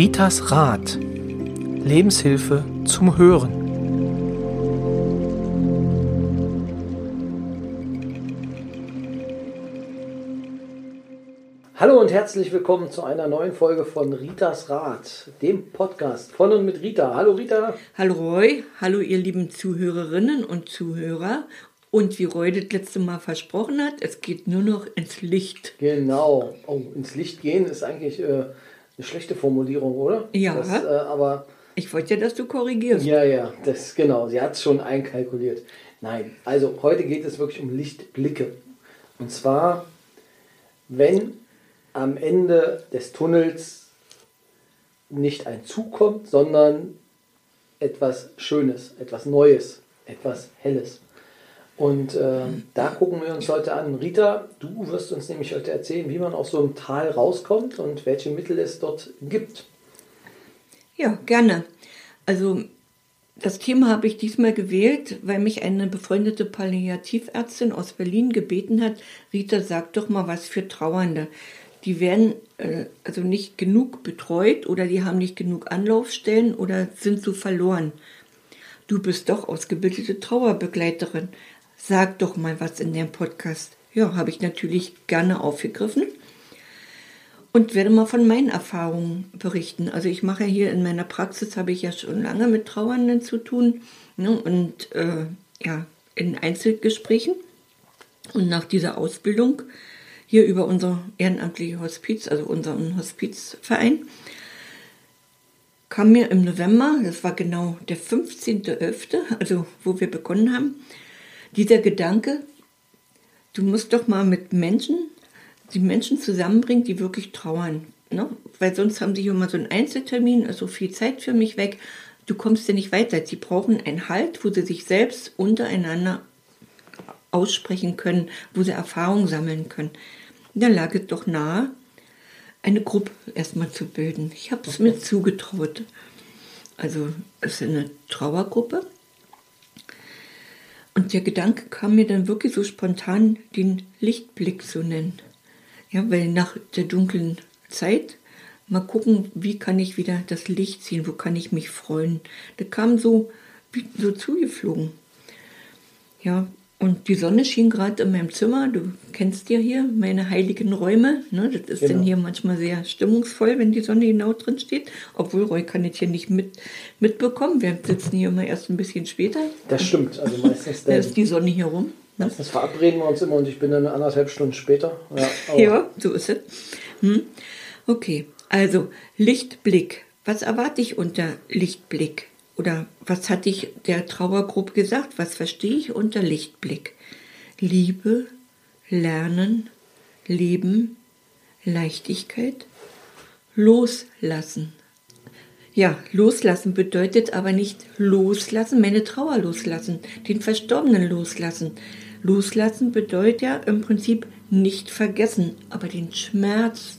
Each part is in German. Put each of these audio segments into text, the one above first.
Ritas Rat. Lebenshilfe zum Hören. Hallo und herzlich willkommen zu einer neuen Folge von Ritas Rat, dem Podcast von und mit Rita. Hallo Rita. Hallo Roy, hallo ihr lieben Zuhörerinnen und Zuhörer. Und wie Roy das letzte Mal versprochen hat, es geht nur noch ins Licht. Genau. Oh, ins Licht gehen ist eigentlich äh, eine schlechte Formulierung, oder? Ja. Das, äh, aber ich wollte ja, dass du korrigierst. Ja, ja, das genau. Sie hat es schon einkalkuliert. Nein, also heute geht es wirklich um Lichtblicke. Und zwar, wenn am Ende des Tunnels nicht ein Zug kommt, sondern etwas Schönes, etwas Neues, etwas Helles. Und äh, da gucken wir uns heute an. Rita, du wirst uns nämlich heute erzählen, wie man aus so einem Tal rauskommt und welche Mittel es dort gibt. Ja, gerne. Also das Thema habe ich diesmal gewählt, weil mich eine befreundete Palliativärztin aus Berlin gebeten hat, Rita, sag doch mal was für Trauernde. Die werden äh, also nicht genug betreut oder die haben nicht genug Anlaufstellen oder sind so verloren. Du bist doch ausgebildete Trauerbegleiterin. Sag doch mal was in dem Podcast. Ja, habe ich natürlich gerne aufgegriffen und werde mal von meinen Erfahrungen berichten. Also ich mache hier in meiner Praxis, habe ich ja schon lange mit Trauernden zu tun ne, und äh, ja, in Einzelgesprächen. Und nach dieser Ausbildung hier über unser ehrenamtliche Hospiz, also unseren Hospizverein, kam mir im November, das war genau der 15.11., also wo wir begonnen haben, dieser Gedanke, du musst doch mal mit Menschen, die Menschen zusammenbringen, die wirklich trauern. Ne? Weil sonst haben sie immer so einen Einzeltermin, also viel Zeit für mich weg. Du kommst ja nicht weiter. Sie brauchen einen Halt, wo sie sich selbst untereinander aussprechen können, wo sie Erfahrungen sammeln können. Da lag es doch nahe, eine Gruppe erstmal zu bilden. Ich habe es mir zugetraut. Also es ist eine Trauergruppe und der Gedanke kam mir dann wirklich so spontan, den Lichtblick zu nennen. Ja, weil nach der dunklen Zeit mal gucken, wie kann ich wieder das Licht ziehen, wo kann ich mich freuen. Das kam so, so zugeflogen. Ja, und die Sonne schien gerade in meinem Zimmer. Du kennst ja hier meine heiligen Räume. Ne? Das ist genau. dann hier manchmal sehr stimmungsvoll, wenn die Sonne genau drin steht. Obwohl Roy kann jetzt hier nicht mit, mitbekommen. Wir sitzen hier immer erst ein bisschen später. Das stimmt. Also meistens da ist die Sonne hier rum. Ne? Meistens verabreden wir uns immer und ich bin dann anderthalb Stunden später. Ja, ja so ist es. Hm. Okay, also Lichtblick. Was erwarte ich unter Lichtblick? Oder was hat dich der Trauergruppe gesagt? Was verstehe ich unter Lichtblick? Liebe, Lernen, Leben, Leichtigkeit, Loslassen. Ja, loslassen bedeutet aber nicht loslassen, meine Trauer loslassen, den Verstorbenen loslassen. Loslassen bedeutet ja im Prinzip nicht vergessen, aber den Schmerz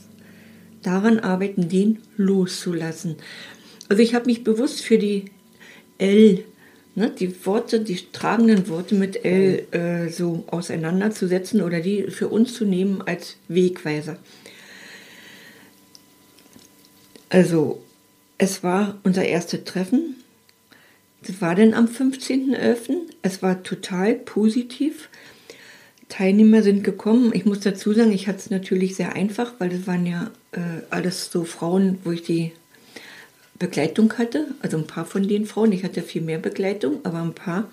daran arbeiten, den loszulassen. Also ich habe mich bewusst für die L, ne, die Worte, die tragenden Worte mit L äh, so auseinanderzusetzen oder die für uns zu nehmen als Wegweiser. Also, es war unser erstes Treffen. Das war dann am 15.11. Es war total positiv. Teilnehmer sind gekommen. Ich muss dazu sagen, ich hatte es natürlich sehr einfach, weil es waren ja äh, alles so Frauen, wo ich die Begleitung hatte, also ein paar von den Frauen. Ich hatte viel mehr Begleitung, aber ein paar.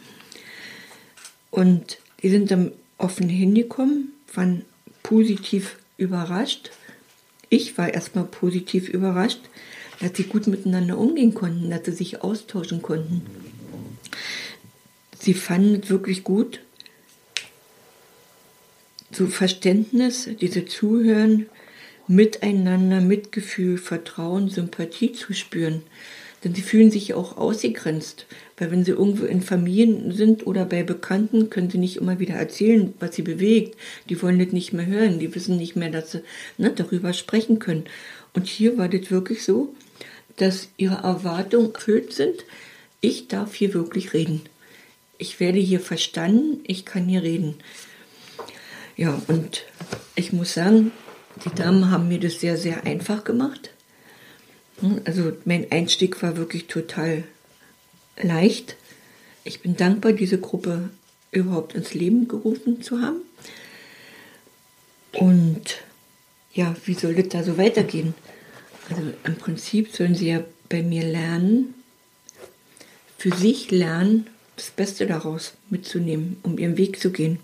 Und die sind dann offen hingekommen, waren positiv überrascht. Ich war erstmal positiv überrascht, dass sie gut miteinander umgehen konnten, dass sie sich austauschen konnten. Sie fanden es wirklich gut, so Verständnis, diese Zuhören, Miteinander, Mitgefühl, Vertrauen, Sympathie zu spüren. Denn sie fühlen sich auch ausgegrenzt. Weil wenn sie irgendwo in Familien sind oder bei Bekannten, können sie nicht immer wieder erzählen, was sie bewegt. Die wollen das nicht mehr hören. Die wissen nicht mehr, dass sie ne, darüber sprechen können. Und hier war das wirklich so, dass ihre Erwartungen erfüllt sind. Ich darf hier wirklich reden. Ich werde hier verstanden. Ich kann hier reden. Ja, und ich muss sagen, die Damen haben mir das sehr, sehr einfach gemacht. Hm, also mein Einstieg war wirklich total leicht. Ich bin dankbar, diese Gruppe überhaupt ins Leben gerufen zu haben. Und ja, wie soll das da so weitergehen? Also im Prinzip sollen sie ja bei mir lernen, für sich lernen, das Beste daraus mitzunehmen, um ihren Weg zu gehen.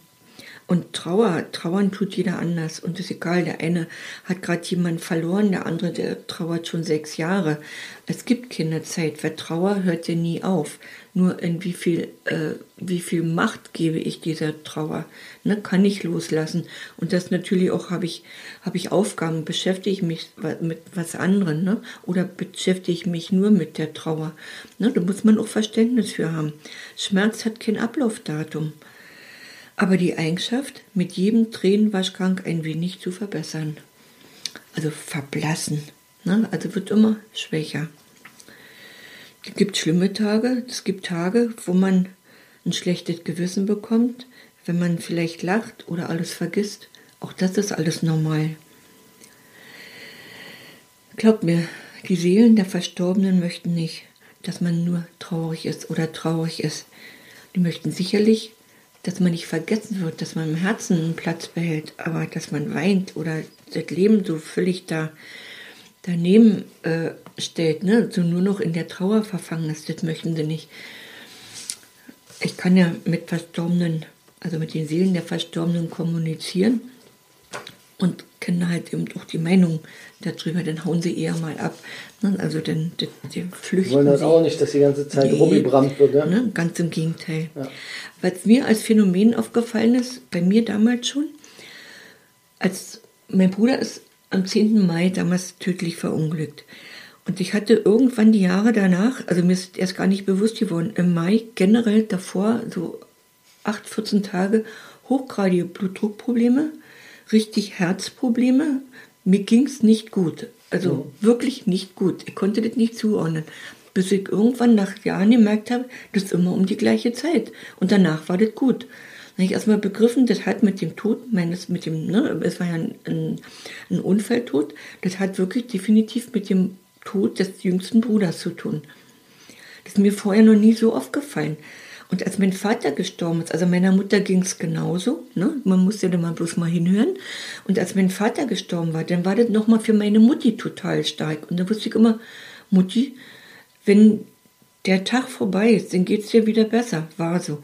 Und Trauer, trauern tut jeder anders. Und es ist egal, der eine hat gerade jemanden verloren, der andere, der trauert schon sechs Jahre. Es gibt keine Zeit, weil Trauer hört ja nie auf. Nur in wie viel, äh, wie viel Macht gebe ich dieser Trauer? Ne, kann ich loslassen? Und das natürlich auch habe ich, habe ich Aufgaben, beschäftige ich mich mit was anderem, ne? Oder beschäftige ich mich nur mit der Trauer? Ne, da muss man auch Verständnis für haben. Schmerz hat kein Ablaufdatum aber die Eigenschaft, mit jedem Tränenwaschgang ein wenig zu verbessern. Also verblassen. Ne? Also wird immer schwächer. Es gibt schlimme Tage, es gibt Tage, wo man ein schlechtes Gewissen bekommt, wenn man vielleicht lacht oder alles vergisst. Auch das ist alles normal. Glaubt mir, die Seelen der Verstorbenen möchten nicht, dass man nur traurig ist oder traurig ist. Die möchten sicherlich, dass man nicht vergessen wird, dass man im Herzen einen Platz behält, aber dass man weint oder das Leben so völlig da daneben äh, stellt, ne? so nur noch in der Trauer verfangen ist, das möchten sie nicht. Ich kann ja mit Verstorbenen, also mit den Seelen der Verstorbenen kommunizieren und kenne halt eben auch die Meinung darüber, dann hauen sie eher mal ab. Ne? Also dann, dann, dann flüchten Sie wollen das auch nicht, dass die ganze Zeit nee, rumgebrannt wird. Ne? Ne? Ganz im Gegenteil. Ja. Was mir als Phänomen aufgefallen ist, bei mir damals schon, als mein Bruder ist am 10. Mai damals tödlich verunglückt. Und ich hatte irgendwann die Jahre danach, also mir ist erst gar nicht bewusst geworden, im Mai generell davor so 8, 14 Tage hochgradige Blutdruckprobleme, richtig Herzprobleme. Mir ging es nicht gut. Also mhm. wirklich nicht gut. Ich konnte das nicht zuordnen. Bis ich irgendwann nach Jahren gemerkt habe, das ist immer um die gleiche Zeit. Und danach war das gut. Dann habe ich erstmal begriffen, das hat mit dem Tod meines, mit dem, ne, es war ja ein, ein, ein Unfalltod, das hat wirklich definitiv mit dem Tod des jüngsten Bruders zu tun. Das ist mir vorher noch nie so aufgefallen. Und als mein Vater gestorben ist, also meiner Mutter ging es genauso, ne? man musste da mal bloß mal hinhören. Und als mein Vater gestorben war, dann war das nochmal für meine Mutti total stark. Und da wusste ich immer, Mutti, wenn der Tag vorbei ist, dann geht es dir wieder besser. War so.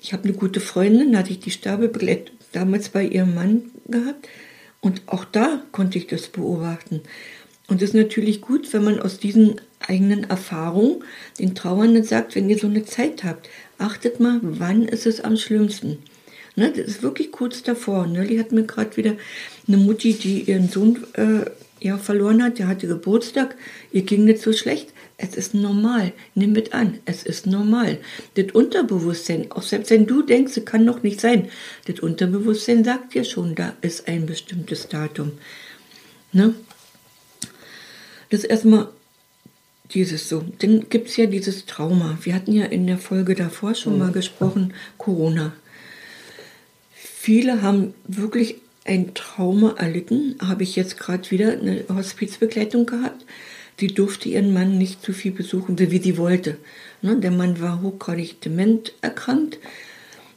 Ich habe eine gute Freundin, hatte ich die Sterbebegleitung damals bei ihrem Mann gehabt. Und auch da konnte ich das beobachten. Und es ist natürlich gut, wenn man aus diesen eigenen Erfahrungen den Trauernden sagt, wenn ihr so eine Zeit habt, achtet mal, wann ist es am schlimmsten. Ne, das ist wirklich kurz davor. Ne? Die hat mir gerade wieder eine Mutti, die ihren Sohn äh, ja, verloren hat, der hatte Geburtstag, ihr ging nicht so schlecht. Es ist normal. Nimm mit an. Es ist normal. Das Unterbewusstsein, auch selbst wenn du denkst, es kann noch nicht sein, das Unterbewusstsein sagt dir schon, da ist ein bestimmtes Datum. Ne? Das erstmal dieses so. Dann gibt es ja dieses Trauma. Wir hatten ja in der Folge davor schon mhm. mal gesprochen, Corona. Viele haben wirklich ein Trauma erlitten. Habe ich jetzt gerade wieder eine Hospizbegleitung gehabt. Sie durfte ihren Mann nicht zu viel besuchen, wie sie wollte. Ne, der Mann war hochgradig dement erkrankt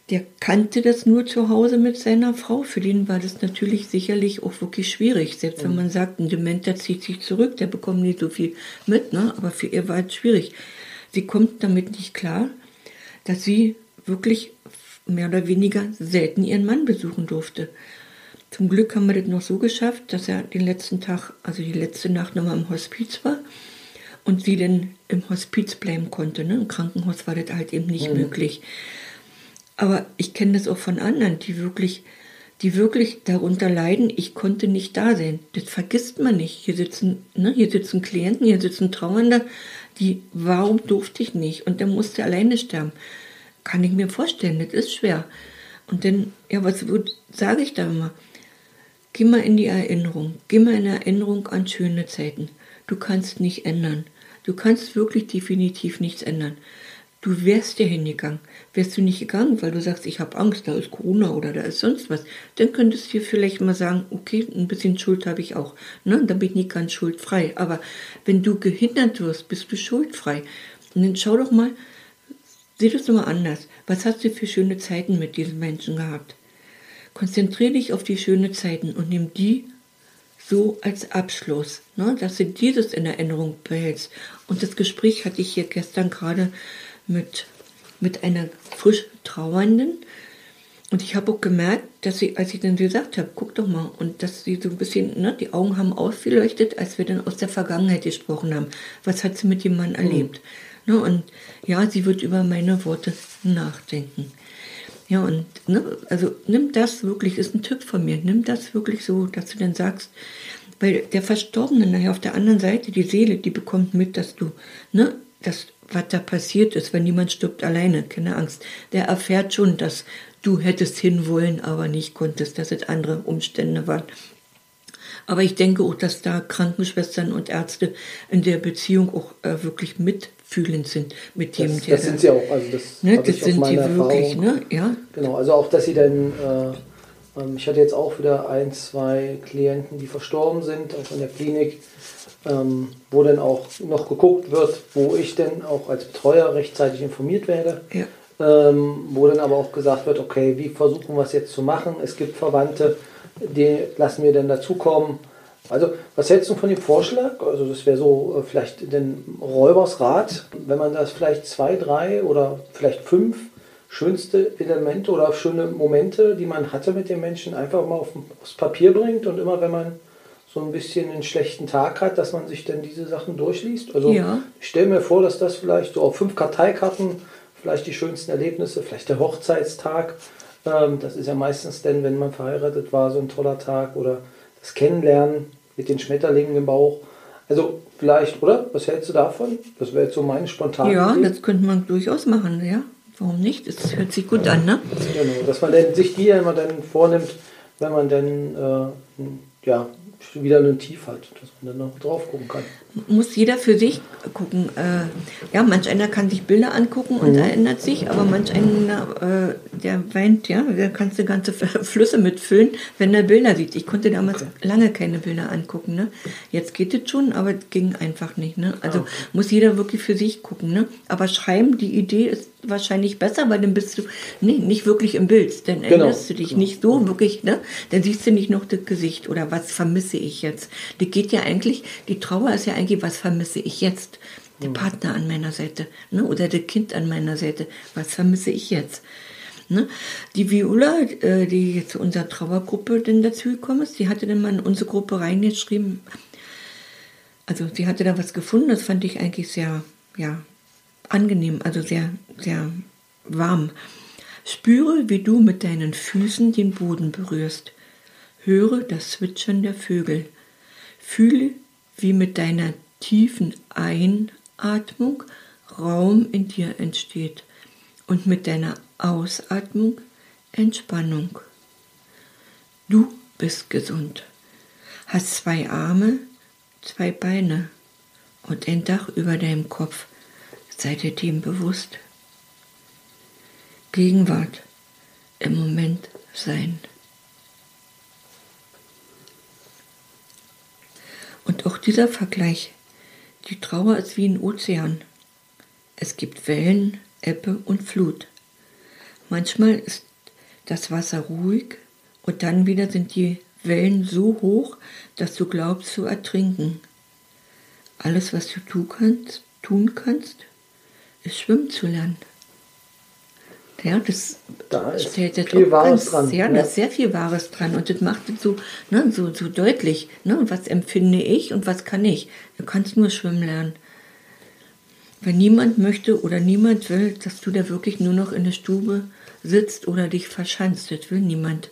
der kannte das nur zu Hause mit seiner Frau. Für den war das natürlich sicherlich auch wirklich schwierig. Selbst wenn man sagt, ein Dementer zieht sich zurück, der bekommt nicht so viel mit, ne? aber für ihr war es schwierig. Sie kommt damit nicht klar, dass sie wirklich mehr oder weniger selten ihren Mann besuchen durfte. Zum Glück haben wir das noch so geschafft, dass er den letzten Tag, also die letzte Nacht nochmal im Hospiz war und sie dann im Hospiz bleiben konnte. Ne? Im Krankenhaus war das halt eben nicht mhm. möglich. Aber ich kenne das auch von anderen, die wirklich, die wirklich darunter leiden, ich konnte nicht da sein. Das vergisst man nicht. Hier sitzen, ne, hier sitzen Klienten, hier sitzen Trauernde, die, warum durfte ich nicht? Und der musste alleine sterben. Kann ich mir vorstellen, das ist schwer. Und dann, ja, was sage ich da immer? Geh mal in die Erinnerung. Geh mal in Erinnerung an schöne Zeiten. Du kannst nicht ändern. Du kannst wirklich definitiv nichts ändern Du wärst ja hingegangen. Wärst du nicht gegangen, weil du sagst, ich habe Angst, da ist Corona oder da ist sonst was, dann könntest du vielleicht mal sagen, okay, ein bisschen Schuld habe ich auch. Ne? Dann bin ich nicht ganz schuldfrei. Aber wenn du gehindert wirst, bist du schuldfrei. Und dann schau doch mal, sieh das doch mal anders. Was hast du für schöne Zeiten mit diesen Menschen gehabt? Konzentriere dich auf die schönen Zeiten und nimm die so als Abschluss, ne, dass du dieses in Erinnerung behältst. Und das Gespräch hatte ich hier gestern gerade mit, mit einer frisch Trauernden. Und ich habe auch gemerkt, dass sie, als ich dann gesagt habe, guck doch mal, und dass sie so ein bisschen, ne, die Augen haben ausgeleuchtet, als wir dann aus der Vergangenheit gesprochen haben. Was hat sie mit dem Mann erlebt? Mhm. Ne, und ja, sie wird über meine Worte nachdenken. Ja, und ne, also nimm das wirklich, ist ein Tipp von mir, nimm das wirklich so, dass du dann sagst, weil der Verstorbene nachher auf der anderen Seite, die Seele, die bekommt mit, dass du, ne, das, was da passiert ist, wenn niemand stirbt alleine, keine Angst, der erfährt schon, dass du hättest hinwollen, aber nicht konntest, dass es andere Umstände waren. Aber ich denke auch, dass da Krankenschwestern und Ärzte in der Beziehung auch äh, wirklich mit fühlend sind mit dem, das, der. Das sind sie auch. Also das, ne, das sind die wirklich, ne? Ja. Genau, also auch, dass sie dann. Äh, ich hatte jetzt auch wieder ein, zwei Klienten, die verstorben sind, auch in der Klinik, ähm, wo dann auch noch geguckt wird, wo ich denn auch als Betreuer rechtzeitig informiert werde. Ja. Ähm, wo dann aber auch gesagt wird, okay, wie versuchen wir es jetzt zu machen? Es gibt Verwandte, die lassen wir dann dazukommen also, was hältst du von dem Vorschlag? Also, das wäre so äh, vielleicht den Räubersrat, wenn man das vielleicht zwei, drei oder vielleicht fünf schönste Elemente oder schöne Momente, die man hatte mit den Menschen, einfach mal auf, aufs Papier bringt und immer, wenn man so ein bisschen einen schlechten Tag hat, dass man sich dann diese Sachen durchliest. Also ja. ich stelle mir vor, dass das vielleicht so auf fünf Karteikarten, vielleicht die schönsten Erlebnisse, vielleicht der Hochzeitstag, ähm, das ist ja meistens denn, wenn man verheiratet war, so ein toller Tag oder das Kennenlernen mit den Schmetterlingen im Bauch. Also vielleicht, oder? Was hältst du davon? Das wäre jetzt so meine spontane Ja, Idee. das könnte man durchaus machen, ja. Warum nicht? Das hört sich gut an, ne? Genau, dass man dann sich die immer dann vornimmt, wenn man dann äh, ja, wieder einen Tief hat, dass man dann noch drauf gucken kann. Muss jeder für sich gucken. Äh, ja, manch einer kann sich Bilder angucken und mhm. erinnert sich, aber manch einer, äh, der weint, ja, der kannst du ganze Flüsse mitfüllen, wenn er Bilder sieht. Ich konnte damals lange keine Bilder angucken, ne? Jetzt geht es schon, aber es ging einfach nicht, ne? Also okay. muss jeder wirklich für sich gucken, ne? Aber schreiben, die Idee ist wahrscheinlich besser, weil dann bist du nee, nicht wirklich im Bild. Dann genau. erinnerst du dich genau. nicht so wirklich, ne? Dann siehst du nicht noch das Gesicht oder was vermisse ich jetzt. Das geht ja eigentlich, die Trauer ist ja eigentlich, was vermisse ich jetzt? Der hm. Partner an meiner Seite, ne? Oder das Kind an meiner Seite. Was vermisse ich jetzt? Ne? Die Viola, äh, die zu unserer Trauergruppe denn dazu gekommen ist, die hatte dann mal in unsere Gruppe reingeschrieben, also sie hatte da was gefunden, das fand ich eigentlich sehr, ja, angenehm, also sehr, sehr warm. Spüre, wie du mit deinen Füßen den Boden berührst. Höre das Zwitschern der Vögel. Fühle, wie mit deiner tiefen Einatmung Raum in dir entsteht und mit deiner Ausatmung Entspannung. Du bist gesund, hast zwei Arme, zwei Beine und ein Dach über deinem Kopf. Sei dir dem bewusst. Gegenwart, im Moment sein. Und auch dieser Vergleich, die Trauer ist wie ein Ozean. Es gibt Wellen, Ebbe und Flut. Manchmal ist das Wasser ruhig und dann wieder sind die Wellen so hoch, dass du glaubst zu ertrinken. Alles, was du tun kannst, tun kannst ist schwimmen zu lernen. Ja, das da ist stellt viel Wahres ganz, dran. Ja, ja, da ist sehr viel Wahres dran und das macht es so, ne, so, so deutlich. Ne, was empfinde ich und was kann ich? Du kannst nur schwimmen lernen. Wenn niemand möchte oder niemand will, dass du da wirklich nur noch in der Stube sitzt oder dich verschanzt, das will niemand.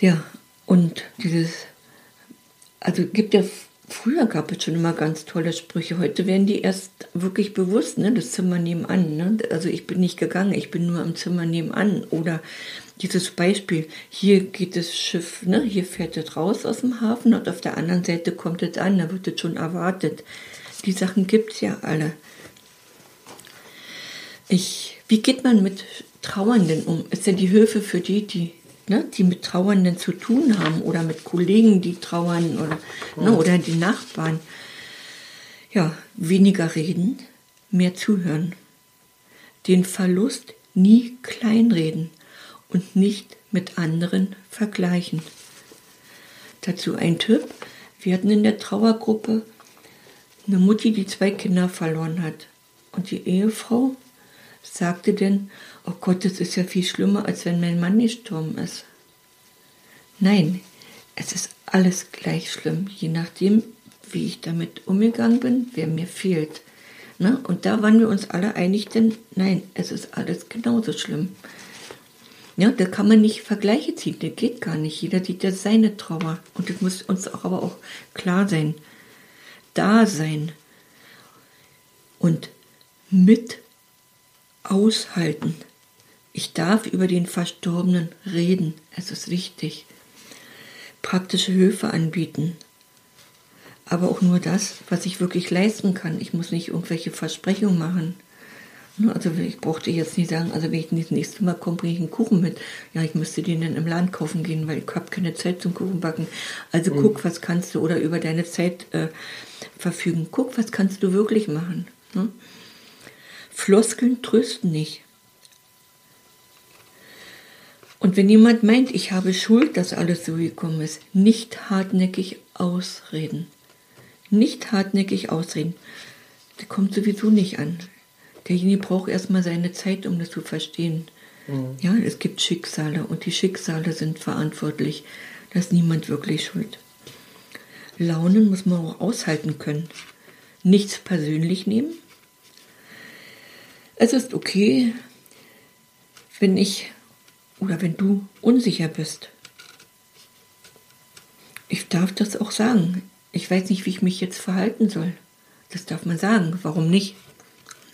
Ja, und dieses, also gibt ja Früher gab es schon immer ganz tolle Sprüche. Heute werden die erst wirklich bewusst, ne? Das Zimmer nebenan. Ne? Also ich bin nicht gegangen, ich bin nur im Zimmer nebenan. Oder dieses Beispiel, hier geht das Schiff, ne? hier fährt es raus aus dem Hafen und auf der anderen Seite kommt es an, da wird es schon erwartet. Die Sachen gibt es ja alle. Ich, wie geht man mit Trauernden um? Ist ja die Hilfe für die, die, ne, die mit Trauernden zu tun haben oder mit Kollegen, die trauern oder, ne, oder die Nachbarn. Ja, weniger reden, mehr zuhören. Den Verlust nie kleinreden und nicht mit anderen vergleichen. Dazu ein Tipp. Wir hatten in der Trauergruppe eine Mutti, die zwei Kinder verloren hat. Und die Ehefrau sagte denn, oh Gott, das ist ja viel schlimmer, als wenn mein Mann gestorben ist. Nein, es ist alles gleich schlimm, je nachdem, wie ich damit umgegangen bin, wer mir fehlt. Ne? Und da waren wir uns alle einig, denn nein, es ist alles genauso schlimm. Ja, da kann man nicht Vergleiche ziehen, das geht gar nicht. Jeder sieht ja seine Trauer. Und das muss uns auch aber auch klar sein. Da sein und mit aushalten. Ich darf über den Verstorbenen reden. Es ist wichtig. Praktische Hilfe anbieten. Aber auch nur das, was ich wirklich leisten kann. Ich muss nicht irgendwelche Versprechungen machen. Ne, Also ich brauchte jetzt nicht sagen, also wenn ich das nächste Mal komme, bringe ich einen Kuchen mit. Ja, ich müsste den dann im Laden kaufen gehen, weil ich habe keine Zeit zum Kuchenbacken. Also guck, was kannst du oder über deine Zeit äh, verfügen. Guck, was kannst du wirklich machen. Ne? Floskeln trösten nicht. Und wenn jemand meint, ich habe Schuld, dass alles so gekommen ist, nicht hartnäckig ausreden. Nicht hartnäckig ausreden. Das kommt sowieso nicht an. Derjenige braucht erstmal seine Zeit, um das zu verstehen. Ja, es gibt Schicksale und die Schicksale sind verantwortlich. Da ist niemand wirklich schuld. Launen muss man auch aushalten können. Nichts persönlich nehmen. Es ist okay, wenn ich oder wenn du unsicher bist. Ich darf das auch sagen. Ich weiß nicht, wie ich mich jetzt verhalten soll. Das darf man sagen. Warum nicht?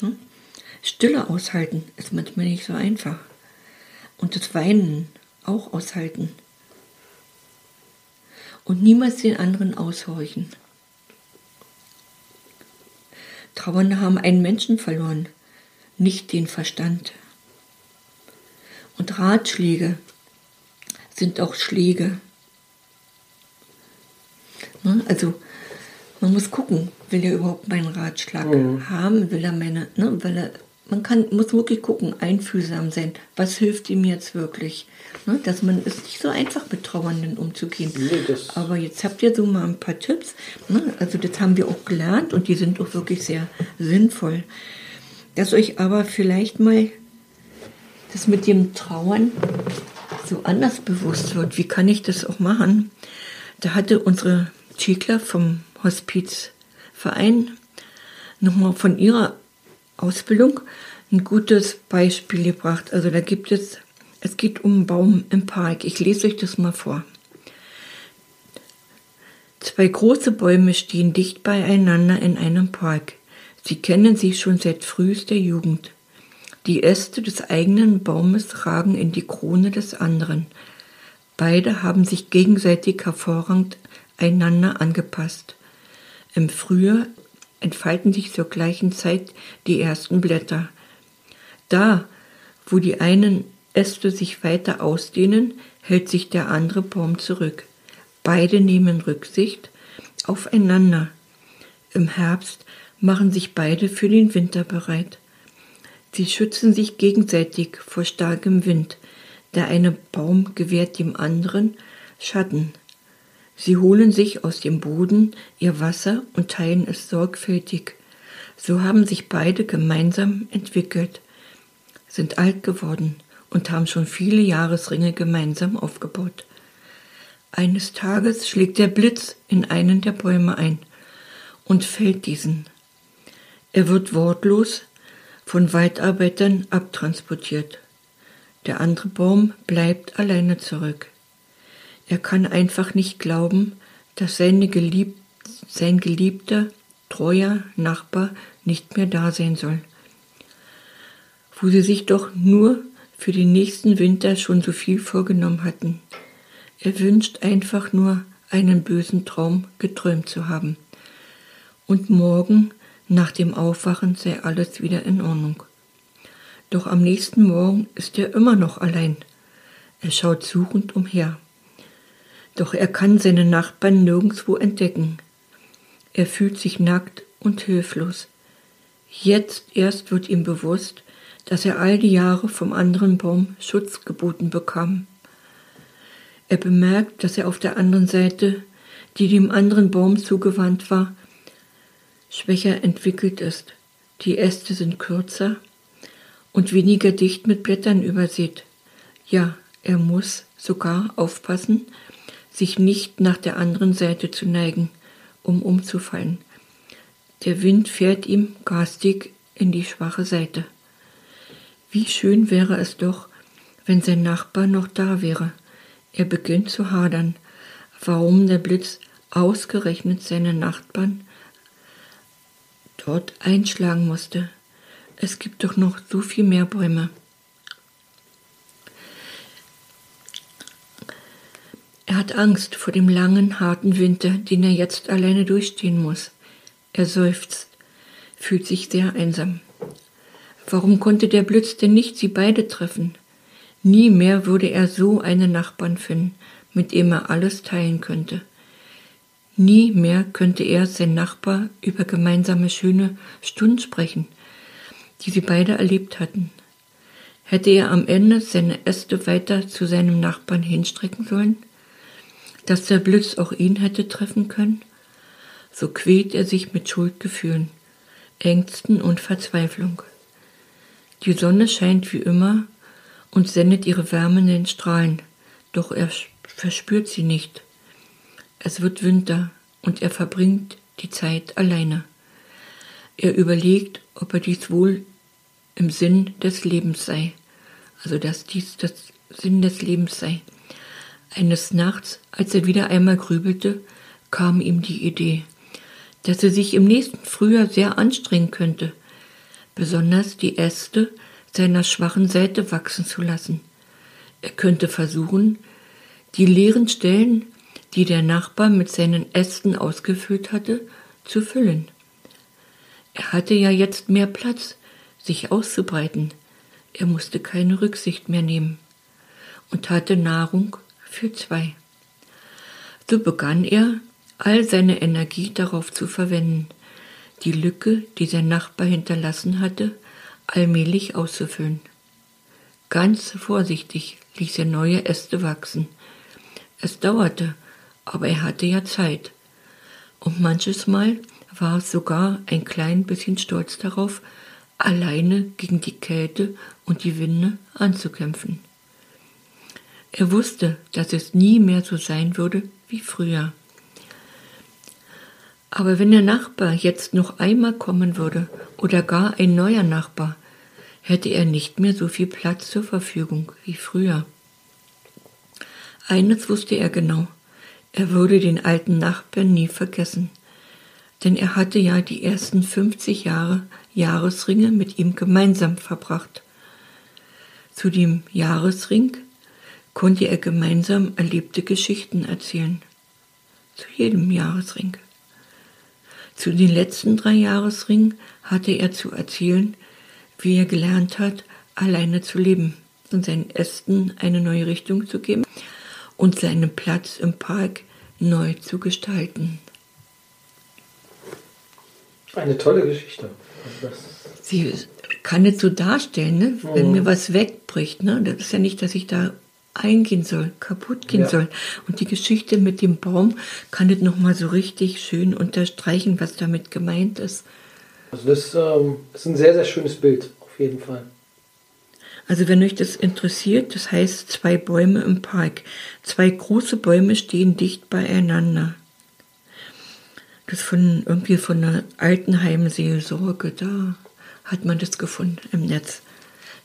Ne? Stille aushalten ist manchmal nicht so einfach. Und das Weinen auch aushalten. Und niemals den anderen aushorchen. Trauernde haben einen Menschen verloren, nicht den Verstand. Und Ratschläge sind auch Schläge. Ne? Also man muss gucken, will er überhaupt meinen Ratschlag haben, will er meine, ne, will er, man kann, muss wirklich gucken, einfühlsam sein, was hilft ihm jetzt wirklich. Ne? Dass man ist nicht so einfach mit Trauernden umzugehen. Nee, Aber jetzt habt ihr so mal ein paar Tipps. Ne? Also das haben wir auch gelernt und die sind auch wirklich sehr sinnvoll. Dass euch aber vielleicht mal das mit dem Trauern so anders bewusst wird. Wie kann ich das auch machen? Da hatte unsere Chikler vom Hospizverein nochmal von ihrer Ausbildung ein gutes Beispiel gebracht. Also da gibt es, es geht um einen Baum im Park. Ich lese euch das mal vor. Zwei große Bäume stehen dicht beieinander in einem Park. Sie kennen sich schon seit frühester Jugend. Die Äste des eigenen Baumes ragen in die Krone des anderen. Beide haben sich gegenseitig hervorragend einander angepasst. Im Frühjahr entfalten sich zur gleichen Zeit die ersten Blätter. Da, wo die einen Äste sich weiter ausdehnen, hält sich der andere Baum zurück. Beide nehmen Rücksicht aufeinander. Im Herbst machen sich beide für den Winter bereit. Sie schützen sich gegenseitig vor starkem Wind. Der eine Baum gewährt dem anderen Schatten. Sie holen sich aus dem Boden ihr Wasser und teilen es sorgfältig. So haben sich beide gemeinsam entwickelt, sind alt geworden und haben schon viele Jahresringe gemeinsam aufgebaut. Eines Tages schlägt der Blitz in einen der Bäume ein und fällt diesen. Er wird wortlos von Waldarbeitern abtransportiert. Der andere Baum bleibt alleine zurück. Er kann einfach nicht glauben, dass Gelieb sein geliebter, treuer Nachbar nicht mehr da sein soll. Wo sie sich doch nur für den nächsten Winter schon so viel vorgenommen hatten. Er wünscht einfach nur, einen bösen Traum geträumt zu haben. Und morgen, nach dem Aufwachen, sei alles wieder in Ordnung. Doch am nächsten Morgen ist er immer noch allein. Er schaut suchend umher. Doch er kann seine Nachbarn nirgendwo entdecken. Er fühlt sich nackt und hilflos. Jetzt erst wird ihm bewusst, dass er all die Jahre vom anderen Baum Schutz geboten bekam. Er bemerkt, dass er auf der anderen Seite, die dem anderen Baum zugewandt war, schwächer entwickelt ist. Die Äste sind kürzer und weniger dicht mit Blättern übersät. Ja, er muss sogar aufpassen, sich nicht nach der anderen Seite zu neigen, um umzufallen. Der Wind fährt ihm garstig in die schwache Seite. Wie schön wäre es doch, wenn sein Nachbar noch da wäre. Er beginnt zu hadern, warum der Blitz ausgerechnet seine Nachbarn dort einschlagen musste. Es gibt doch noch so viel mehr Bäume. Er hat Angst vor dem langen, harten Winter, den er jetzt alleine durchstehen muss. Er seufzt, fühlt sich sehr einsam. Warum konnte der Blitz denn nicht sie beide treffen? Nie mehr würde er so einen Nachbarn finden, mit dem er alles teilen könnte. Nie mehr könnte er, sein Nachbar, über gemeinsame schöne Stunden sprechen, die sie beide erlebt hatten. Hätte er am Ende seine Äste weiter zu seinem Nachbarn hinstrecken sollen? Dass der Blitz auch ihn hätte treffen können? so quält er sich mit Schuldgefühlen, Ängsten und Verzweiflung. Die Sonne scheint wie immer und sendet ihre wärmenden Strahlen, doch er verspürt sie nicht. Es wird Winter und er verbringt die Zeit alleine. Er überlegt, ob er dies wohl im Sinn des Lebens sei, also dass dies das Sinn des Lebens sei. Eines Nachts, als er wieder einmal grübelte, kam ihm die Idee, dass er sich im nächsten Frühjahr sehr anstrengen könnte, besonders die Äste seiner schwachen Seite wachsen zu lassen. Er könnte versuchen, die leeren Stellen, die der Nachbar mit seinen Ästen ausgefüllt hatte, zu füllen. Er hatte ja jetzt mehr Platz, sich auszubreiten. Er musste keine Rücksicht mehr nehmen und hatte Nahrung für zwei. So begann er, all seine Energie darauf zu verwenden, die Lücke, die sein Nachbar hinterlassen hatte, allmählich auszufüllen. Ganz vorsichtig ließ er neue Äste wachsen. Es dauerte, aber er hatte ja Zeit. Und manches Mal war sogar ein klein bisschen stolz darauf, alleine gegen die Kälte und die Winde anzukämpfen. Er wusste, dass es nie mehr so sein würde wie früher. Aber wenn der Nachbar jetzt noch einmal kommen würde oder gar ein neuer Nachbar, hätte er nicht mehr so viel Platz zur Verfügung wie früher. Eines wusste er genau, er würde den alten Nachbarn nie vergessen, denn er hatte ja die ersten 50 Jahre Jahresringe mit ihm gemeinsam verbracht. Zu dem Jahresring konnte er gemeinsam erlebte Geschichten erzählen. Zu jedem Jahresring. Zu den letzten drei Jahresringen hatte er zu erzählen, wie er gelernt hat, alleine zu leben und seinen Ästen eine neue Richtung zu geben und seinen Platz im Park neu zu gestalten. Eine tolle Geschichte. Sie kann es so darstellen, ne? wenn mhm. mir was wegbricht. Ne? Das ist ja nicht, dass ich da eingehen soll, kaputt gehen ja. soll. Und die Geschichte mit dem Baum kann das nochmal so richtig schön unterstreichen, was damit gemeint ist. Also das ähm, ist ein sehr, sehr schönes Bild, auf jeden Fall. Also wenn euch das interessiert, das heißt zwei Bäume im Park. Zwei große Bäume stehen dicht beieinander. Das von irgendwie von einer Altenheimseelsorge, da hat man das gefunden im Netz.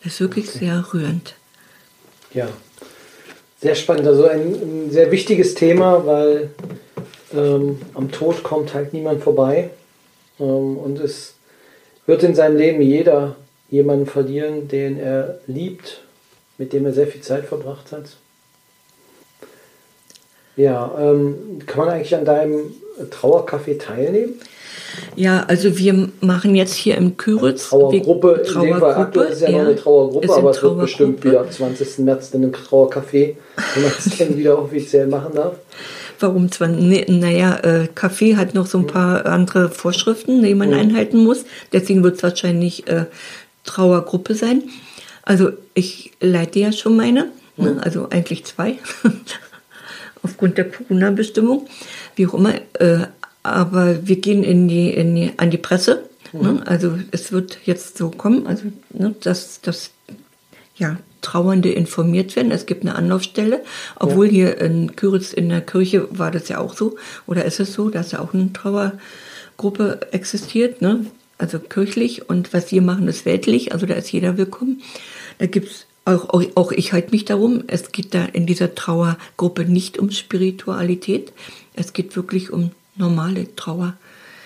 Das ist wirklich okay. sehr rührend. Ja, sehr spannend, also ein, ein sehr wichtiges Thema, weil ähm, am Tod kommt halt niemand vorbei. Ähm, und es wird in seinem Leben jeder jemanden verlieren, den er liebt, mit dem er sehr viel Zeit verbracht hat. Ja, ähm, kann man eigentlich an deinem Trauercafé teilnehmen? Ja, also wir machen jetzt hier im Küritz. Trauergruppe, wir, Trauergruppe, in dem Fall aktuell ist ja, ja noch eine Trauergruppe, aber es wird bestimmt wieder am 20. März dann im Trauercafé, wenn man es dann wieder offiziell machen darf. Warum zwar, ne, naja, äh, Kaffee hat noch so ein paar andere Vorschriften, die man mhm. einhalten muss. Deswegen wird es wahrscheinlich äh, Trauergruppe sein. Also ich leite ja schon meine, mhm. ne, also eigentlich zwei, aufgrund der Corona-Bestimmung, wie auch immer. Äh, aber wir gehen in die, in die, an die Presse. Mhm. Ne? Also es wird jetzt so kommen, also ne, dass, dass ja, Trauernde informiert werden. Es gibt eine Anlaufstelle, obwohl ja. hier in Küritz in der Kirche war das ja auch so, oder ist es so, dass ja auch eine Trauergruppe existiert, ne? Also kirchlich und was wir machen ist weltlich, also da ist jeder willkommen. Da gibt's auch, auch, auch ich halte mich darum, es geht da in dieser Trauergruppe nicht um Spiritualität, es geht wirklich um normale Trauer.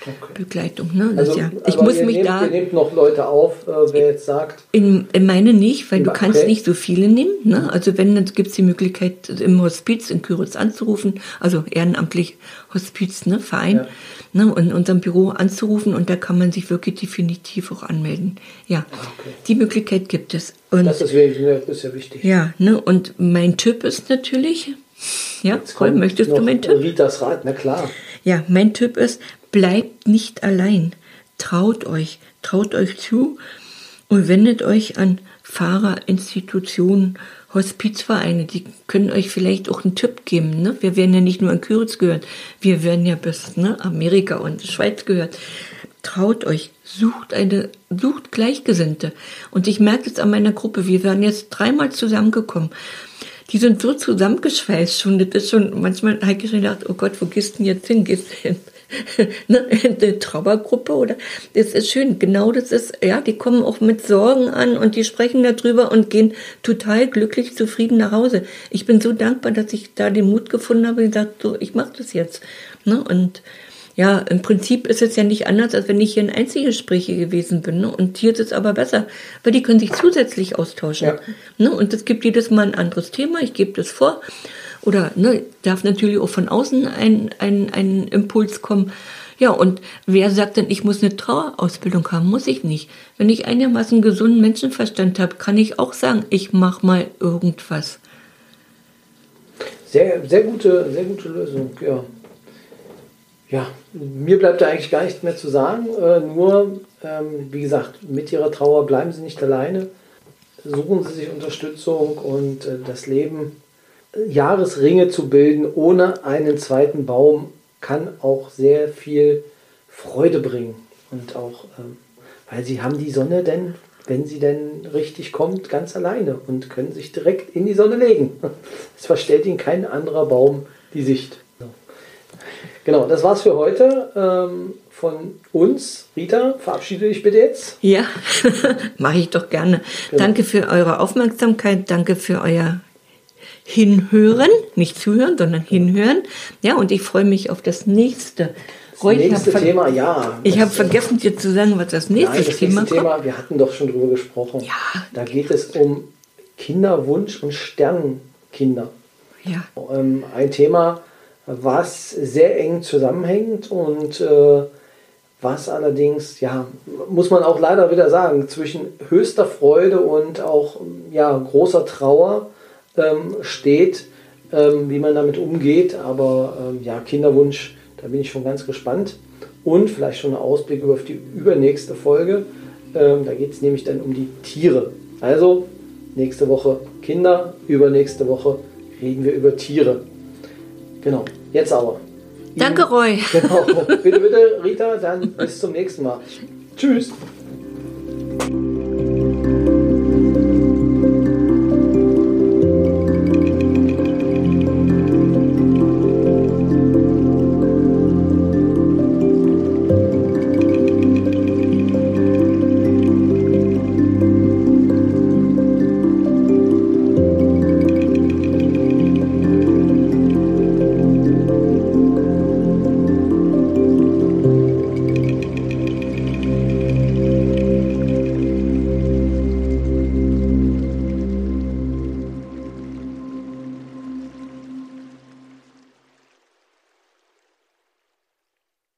Okay. Begleitung. Ne? Also, ja, ich muss mich nehmt, da. Ihr nehmt noch Leute auf, äh, wer jetzt sagt. In, in meine nicht, weil du okay. kannst nicht so viele nehmen. Ne? Also wenn, dann gibt es die Möglichkeit, im Hospiz in Küritz anzurufen, also ehrenamtlich Hospiz, ne, Verein, ja. ne, in unserem Büro anzurufen und da kann man sich wirklich definitiv auch anmelden. Ja, okay. die Möglichkeit gibt es. Und, das ist, ist ja wichtig. Ja, ne, und mein Tipp ist natürlich, ja, Paul, möchtest du meinen Tipp? Ritas Rat, na klar. Ja, mein Tipp ist, bleibt nicht allein. Traut euch, traut euch zu und wendet euch an Fahrer, Institutionen, Hospizvereine, die können euch vielleicht auch einen Tipp geben. Ne? Wir werden ja nicht nur in Küritz gehört, wir werden ja bis ne, Amerika und Schweiz gehört. Traut euch, sucht eine, sucht Gleichgesinnte. Und ich merke es an meiner Gruppe, wir werden jetzt dreimal zusammengekommen die sind so zusammengeschweißt schon. Das ist schon, manchmal habe ich schon gedacht, oh Gott, wo gehst du denn jetzt hin? Gehst du hin? ne, in eine Trauergruppe oder das ist schön. Genau das ist, ja, die kommen auch mit Sorgen an und die sprechen darüber und gehen total glücklich, zufrieden nach Hause. Ich bin so dankbar, dass ich da den Mut gefunden habe und gesagt, so, ich mache das jetzt. Ne? Und ja, im Prinzip ist es ja nicht anders, als wenn ich hier in Einzelgespräche gewesen bin. Ne? Und hier ist es aber besser, weil die können sich zusätzlich austauschen. Ja. Ne? Und es gibt jedes Mal ein anderes Thema, ich gebe das vor. Oder ne, darf natürlich auch von außen ein, ein, ein Impuls kommen. Ja, und wer sagt denn, ich muss eine Trauerausbildung haben? Muss ich nicht. Wenn ich einigermaßen gesunden Menschenverstand habe, kann ich auch sagen, ich mache mal irgendwas. Sehr, sehr gute, sehr gute Lösung, ja. Ja, mir bleibt da eigentlich gar nichts mehr zu sagen. Äh, nur, ähm, wie gesagt, mit Ihrer Trauer bleiben Sie nicht alleine. Suchen Sie sich Unterstützung und äh, das Leben, Jahresringe zu bilden ohne einen zweiten Baum, kann auch sehr viel Freude bringen. Und auch, ähm, weil Sie haben die Sonne denn, wenn sie denn richtig kommt, ganz alleine und können sich direkt in die Sonne legen. Es verstellt Ihnen kein anderer Baum die Sicht. Genau, das war's für heute ähm, von uns. Rita, verabschiede dich bitte jetzt. Ja, mache ich doch gerne. Genau. Danke für eure Aufmerksamkeit, danke für euer Hinhören, nicht zuhören, sondern hinhören. Ja, und ich freue mich auf das nächste. Das nächste Thema, ja. Ich habe vergessen dir zu sagen, was das nächste Nein, das Thema nächste Thema, wir hatten doch schon drüber gesprochen. Ja. Da geht es um Kinderwunsch und Sternkinder. Ja. Ähm, ein Thema, was sehr eng zusammenhängt und äh, was allerdings, ja, muss man auch leider wieder sagen, zwischen höchster Freude und auch ja, großer Trauer ähm, steht, ähm, wie man damit umgeht. Aber ähm, ja, Kinderwunsch, da bin ich schon ganz gespannt. Und vielleicht schon ein Ausblick über die übernächste Folge. Ähm, da geht es nämlich dann um die Tiere. Also nächste Woche Kinder, übernächste Woche reden wir über Tiere. Genau, jetzt aber. Danke, Roy. Genau. Bitte, bitte, Rita, dann bis zum nächsten Mal. Tschüss.